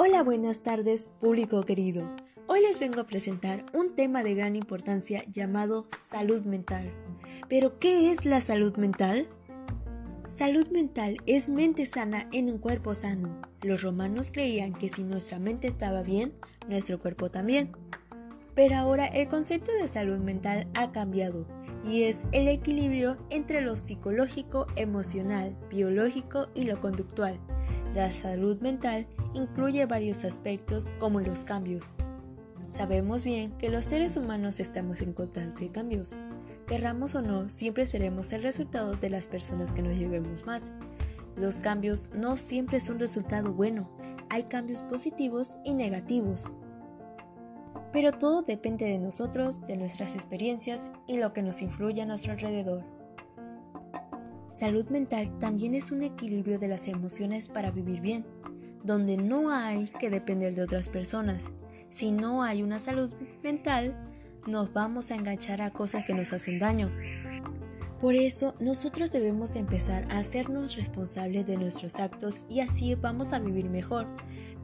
Hola, buenas tardes, público querido. Hoy les vengo a presentar un tema de gran importancia llamado salud mental. ¿Pero qué es la salud mental? Salud mental es mente sana en un cuerpo sano. Los romanos creían que si nuestra mente estaba bien, nuestro cuerpo también. Pero ahora el concepto de salud mental ha cambiado y es el equilibrio entre lo psicológico, emocional, biológico y lo conductual. La salud mental incluye varios aspectos como los cambios. Sabemos bien que los seres humanos estamos en constante cambios. Querramos o no, siempre seremos el resultado de las personas que nos llevemos más. Los cambios no siempre son resultado bueno, hay cambios positivos y negativos. Pero todo depende de nosotros, de nuestras experiencias y lo que nos influye a nuestro alrededor. Salud mental también es un equilibrio de las emociones para vivir bien, donde no hay que depender de otras personas. Si no hay una salud mental, nos vamos a enganchar a cosas que nos hacen daño. Por eso nosotros debemos empezar a hacernos responsables de nuestros actos y así vamos a vivir mejor.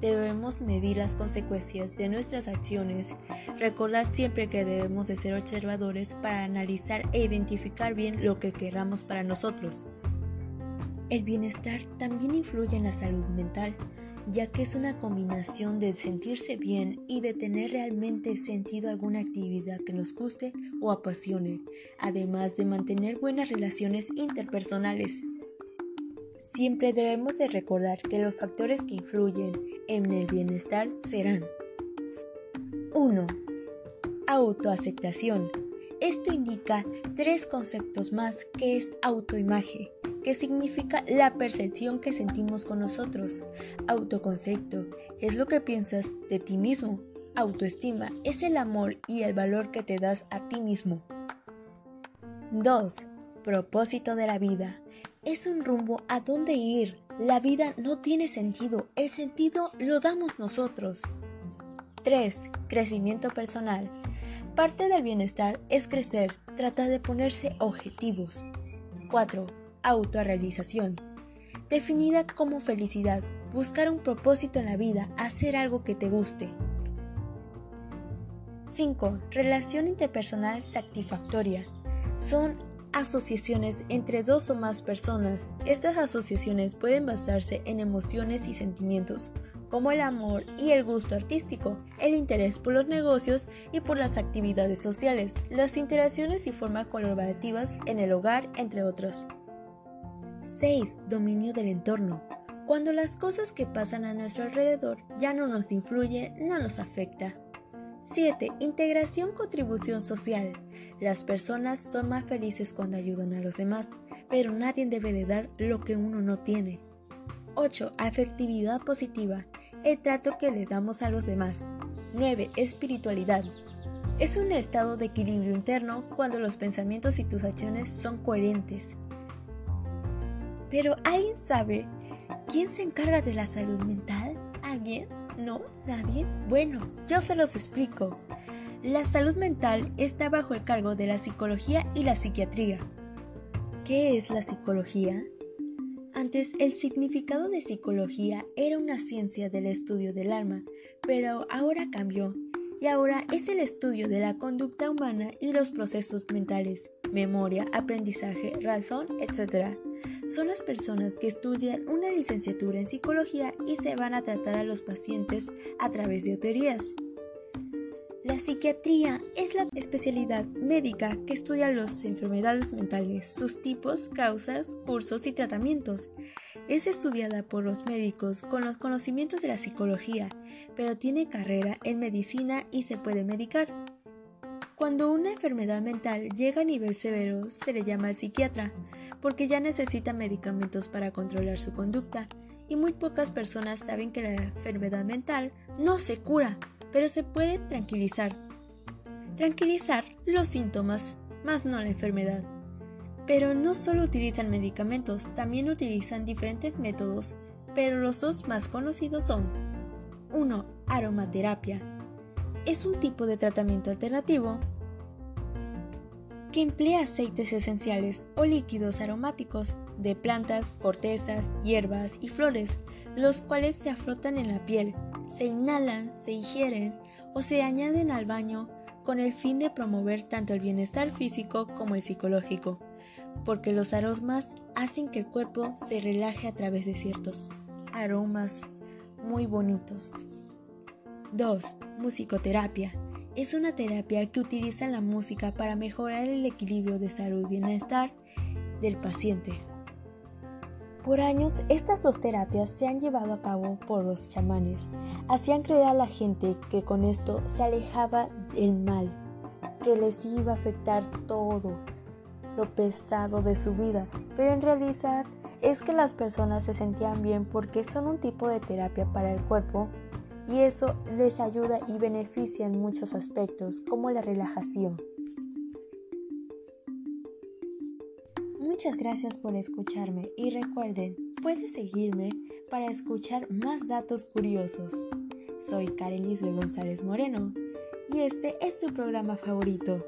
Debemos medir las consecuencias de nuestras acciones, recordar siempre que debemos de ser observadores para analizar e identificar bien lo que queramos para nosotros. El bienestar también influye en la salud mental ya que es una combinación de sentirse bien y de tener realmente sentido alguna actividad que nos guste o apasione, además de mantener buenas relaciones interpersonales. Siempre debemos de recordar que los factores que influyen en el bienestar serán 1. Autoaceptación. Esto indica tres conceptos más que es autoimagen que significa la percepción que sentimos con nosotros. Autoconcepto es lo que piensas de ti mismo. Autoestima es el amor y el valor que te das a ti mismo. 2. Propósito de la vida. Es un rumbo a dónde ir. La vida no tiene sentido, el sentido lo damos nosotros. 3. Crecimiento personal. Parte del bienestar es crecer, tratar de ponerse objetivos. 4 autorrealización, definida como felicidad, buscar un propósito en la vida, hacer algo que te guste. 5. Relación interpersonal satisfactoria. Son asociaciones entre dos o más personas. Estas asociaciones pueden basarse en emociones y sentimientos, como el amor y el gusto artístico, el interés por los negocios y por las actividades sociales, las interacciones y formas colaborativas en el hogar, entre otros. 6. Dominio del entorno. Cuando las cosas que pasan a nuestro alrededor ya no nos influyen, no nos afecta. 7. Integración contribución social. Las personas son más felices cuando ayudan a los demás, pero nadie debe de dar lo que uno no tiene. 8. Afectividad positiva. El trato que le damos a los demás. 9. Espiritualidad. Es un estado de equilibrio interno cuando los pensamientos y tus acciones son coherentes. Pero ¿alguien sabe quién se encarga de la salud mental? ¿Alguien? ¿No? ¿Nadie? Bueno, yo se los explico. La salud mental está bajo el cargo de la psicología y la psiquiatría. ¿Qué es la psicología? Antes el significado de psicología era una ciencia del estudio del alma, pero ahora cambió y ahora es el estudio de la conducta humana y los procesos mentales, memoria, aprendizaje, razón, etc son las personas que estudian una licenciatura en psicología y se van a tratar a los pacientes a través de teorías. La psiquiatría es la especialidad médica que estudia las enfermedades mentales, sus tipos, causas, cursos y tratamientos. Es estudiada por los médicos con los conocimientos de la psicología, pero tiene carrera en medicina y se puede medicar. Cuando una enfermedad mental llega a nivel severo, se le llama al psiquiatra porque ya necesita medicamentos para controlar su conducta y muy pocas personas saben que la enfermedad mental no se cura, pero se puede tranquilizar. Tranquilizar los síntomas, más no la enfermedad. Pero no solo utilizan medicamentos, también utilizan diferentes métodos, pero los dos más conocidos son 1. Aromaterapia. Es un tipo de tratamiento alternativo que emplea aceites esenciales o líquidos aromáticos de plantas, cortezas, hierbas y flores, los cuales se afrotan en la piel, se inhalan, se ingieren o se añaden al baño con el fin de promover tanto el bienestar físico como el psicológico, porque los aromas hacen que el cuerpo se relaje a través de ciertos aromas muy bonitos. 2. Musicoterapia. Es una terapia que utiliza la música para mejorar el equilibrio de salud y bienestar del paciente. Por años, estas dos terapias se han llevado a cabo por los chamanes. Hacían creer a la gente que con esto se alejaba del mal, que les iba a afectar todo lo pesado de su vida, pero en realidad es que las personas se sentían bien porque son un tipo de terapia para el cuerpo y eso les ayuda y beneficia en muchos aspectos como la relajación. Muchas gracias por escucharme y recuerden, puedes seguirme para escuchar más datos curiosos. Soy Karen González Moreno y este es tu programa favorito.